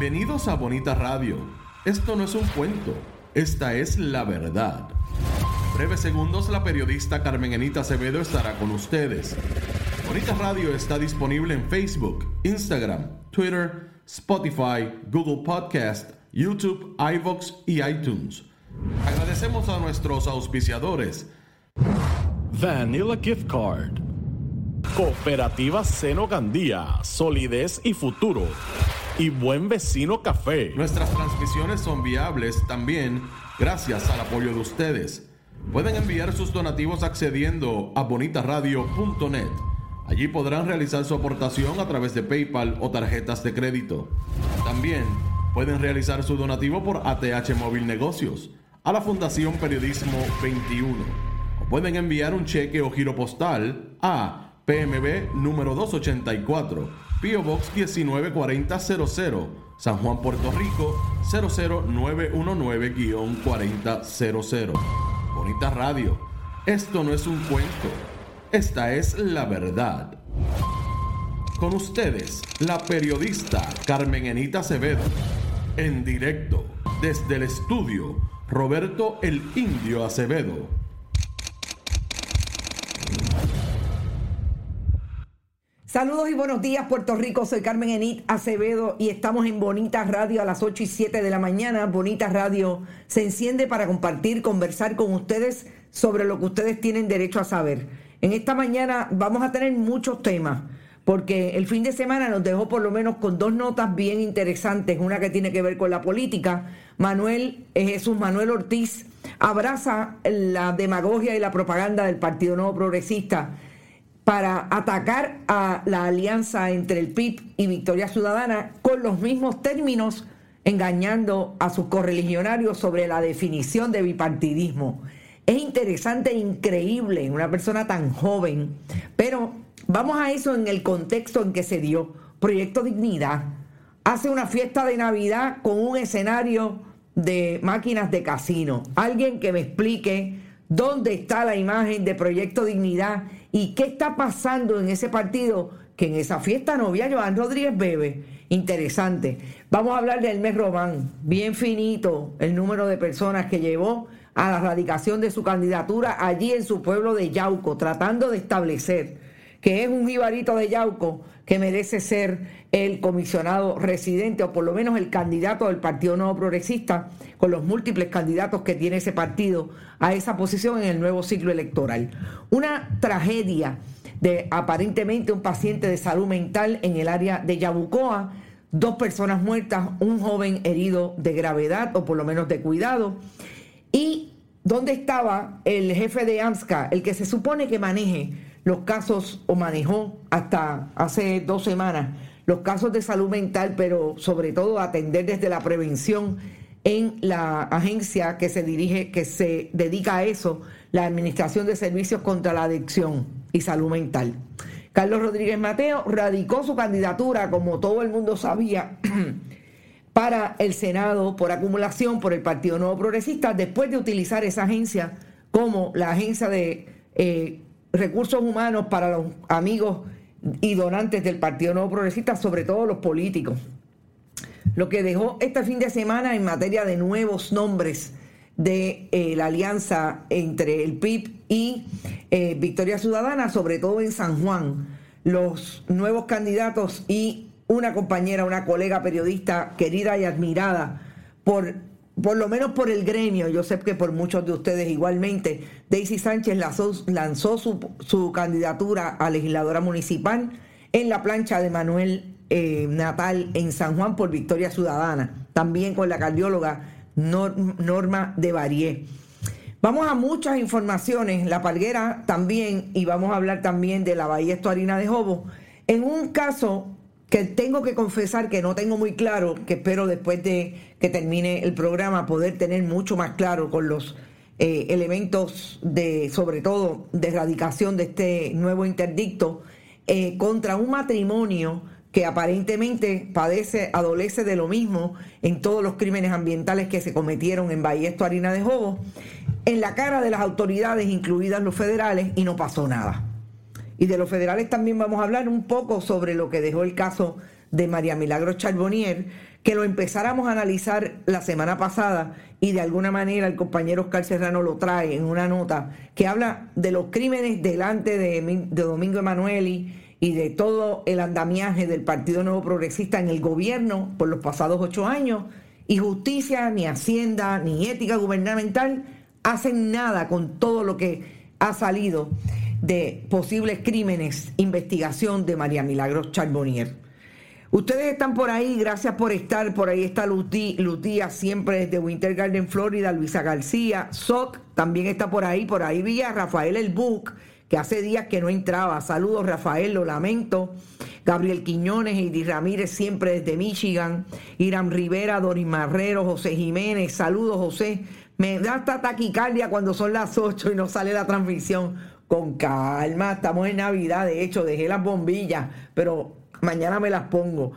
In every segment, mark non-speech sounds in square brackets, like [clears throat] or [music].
Bienvenidos a Bonita Radio. Esto no es un cuento, esta es la verdad. Breves segundos, la periodista Carmen Enita Acevedo estará con ustedes. Bonita Radio está disponible en Facebook, Instagram, Twitter, Spotify, Google Podcast, YouTube, iVoox y iTunes. Agradecemos a nuestros auspiciadores. Vanilla Gift Card. Cooperativa Seno Gandía, Solidez y Futuro. Y Buen Vecino Café. Nuestras transmisiones son viables también gracias al apoyo de ustedes. Pueden enviar sus donativos accediendo a bonitaradio.net. Allí podrán realizar su aportación a través de PayPal o tarjetas de crédito. También pueden realizar su donativo por ATH Móvil Negocios a la Fundación Periodismo 21. O pueden enviar un cheque o giro postal a PMB número 284, Pio Box 194000, San Juan, Puerto Rico 00919-4000. Bonita Radio. Esto no es un cuento. Esta es la verdad. Con ustedes, la periodista Carmen Enita Acevedo. En directo, desde el estudio, Roberto el Indio Acevedo. Saludos y buenos días Puerto Rico, soy Carmen Enit Acevedo y estamos en Bonita Radio a las 8 y 7 de la mañana. Bonita Radio se enciende para compartir, conversar con ustedes sobre lo que ustedes tienen derecho a saber. En esta mañana vamos a tener muchos temas porque el fin de semana nos dejó por lo menos con dos notas bien interesantes, una que tiene que ver con la política. Manuel eh, Jesús Manuel Ortiz abraza la demagogia y la propaganda del Partido Nuevo Progresista para atacar a la alianza entre el PIB y Victoria Ciudadana con los mismos términos, engañando a sus correligionarios sobre la definición de bipartidismo. Es interesante e increíble una persona tan joven, pero vamos a eso en el contexto en que se dio. Proyecto Dignidad hace una fiesta de Navidad con un escenario de máquinas de casino. Alguien que me explique dónde está la imagen de Proyecto Dignidad ¿Y qué está pasando en ese partido? Que en esa fiesta no había Joan Rodríguez Bebe. Interesante. Vamos a hablar del mes Román. Bien finito el número de personas que llevó a la radicación de su candidatura allí en su pueblo de Yauco, tratando de establecer que es un jibarito de Yauco que merece ser el comisionado residente o por lo menos el candidato del Partido Nuevo Progresista con los múltiples candidatos que tiene ese partido a esa posición en el nuevo ciclo electoral. Una tragedia de aparentemente un paciente de salud mental en el área de Yabucoa, dos personas muertas, un joven herido de gravedad o por lo menos de cuidado. ¿Y dónde estaba el jefe de AMSCA, el que se supone que maneje los casos o manejó hasta hace dos semanas los casos de salud mental, pero sobre todo atender desde la prevención en la agencia que se dirige, que se dedica a eso, la Administración de Servicios contra la Adicción y Salud Mental. Carlos Rodríguez Mateo radicó su candidatura, como todo el mundo sabía, [clears throat] para el Senado por acumulación por el Partido Nuevo Progresista, después de utilizar esa agencia como la agencia de eh, recursos humanos para los amigos y donantes del Partido Nuevo Progresista, sobre todo los políticos. Lo que dejó este fin de semana en materia de nuevos nombres de eh, la alianza entre el PIB y eh, Victoria Ciudadana, sobre todo en San Juan, los nuevos candidatos y una compañera, una colega periodista querida y admirada por por lo menos por el gremio, yo sé que por muchos de ustedes igualmente, Daisy Sánchez lanzó, su, candidatura a legisladora municipal en la plancha de Manuel eh, Natal en San Juan por Victoria Ciudadana, también con la cardióloga Norma de Barié. Vamos a muchas informaciones, La Palguera también, y vamos a hablar también de la Bahía Estuarina de Jobo. En un caso que tengo que confesar que no tengo muy claro, que espero después de que termine el programa poder tener mucho más claro con los eh, elementos de, sobre todo, de erradicación de este nuevo interdicto eh, contra un matrimonio que aparentemente padece, adolece de lo mismo en todos los crímenes ambientales que se cometieron en Bahía Harina de Jobo, en la cara de las autoridades, incluidas los federales, y no pasó nada. Y de los federales también vamos a hablar un poco sobre lo que dejó el caso de María Milagro Charbonnier, que lo empezáramos a analizar la semana pasada y de alguna manera el compañero Oscar Serrano lo trae en una nota que habla de los crímenes delante de, de Domingo Emanueli y de todo el andamiaje del Partido Nuevo Progresista en el gobierno por los pasados ocho años. Y justicia, ni hacienda, ni ética gubernamental hacen nada con todo lo que ha salido de posibles crímenes, investigación de María Milagros Charbonnier. Ustedes están por ahí, gracias por estar. Por ahí está Lutía, siempre desde Winter Garden, Florida. Luisa García, Soc también está por ahí. Por ahí vi a Rafael El Buc, que hace días que no entraba. Saludos, Rafael, lo lamento. Gabriel Quiñones, Eddie Ramírez, siempre desde Michigan. Irán Rivera, Doris Marrero, José Jiménez. Saludos, José. Me da hasta taquicardia cuando son las 8 y no sale la transmisión con calma, estamos en Navidad, de hecho dejé las bombillas, pero mañana me las pongo.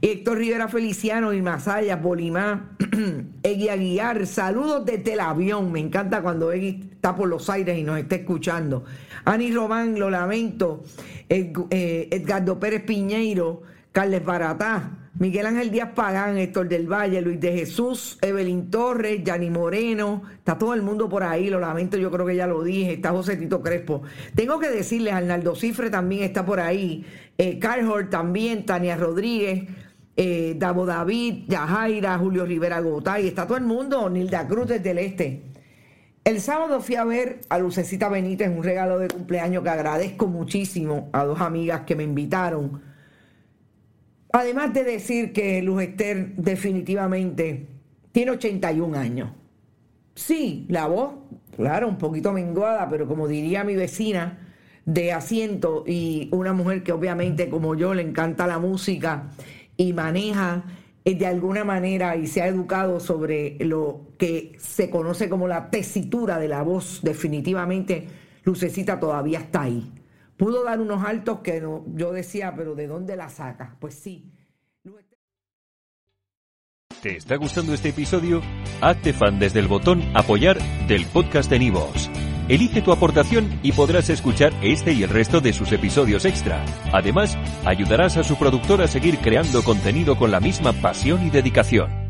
Héctor Rivera Feliciano, y Sayas, Bolimá, [clears throat] Egui Aguiar, saludos desde el avión, me encanta cuando Egui está por los aires y nos está escuchando. Ani Román, lo lamento, eh, Edgardo Pérez Piñeiro, Carles Baratá, Miguel Ángel Díaz Pagán, Héctor del Valle, Luis de Jesús, Evelyn Torres, Yanni Moreno, está todo el mundo por ahí, lo lamento, yo creo que ya lo dije, está José Tito Crespo. Tengo que decirles, Arnaldo Cifre también está por ahí, eh, Carl también, Tania Rodríguez, eh, Davo David, Yajaira, Julio Rivera Gotay, está todo el mundo, Nilda Cruz desde el Este. El sábado fui a ver a Lucecita Benítez, un regalo de cumpleaños que agradezco muchísimo a dos amigas que me invitaron Además de decir que Luz Esther definitivamente tiene 81 años. Sí, la voz, claro, un poquito menguada, pero como diría mi vecina de asiento y una mujer que obviamente como yo le encanta la música y maneja eh, de alguna manera y se ha educado sobre lo que se conoce como la tesitura de la voz, definitivamente Lucecita todavía está ahí pudo dar unos altos que yo decía, pero ¿de dónde la saca? Pues sí. ¿Te está gustando este episodio? Hazte fan desde el botón apoyar del podcast de Nivos. Elige tu aportación y podrás escuchar este y el resto de sus episodios extra. Además, ayudarás a su productor a seguir creando contenido con la misma pasión y dedicación.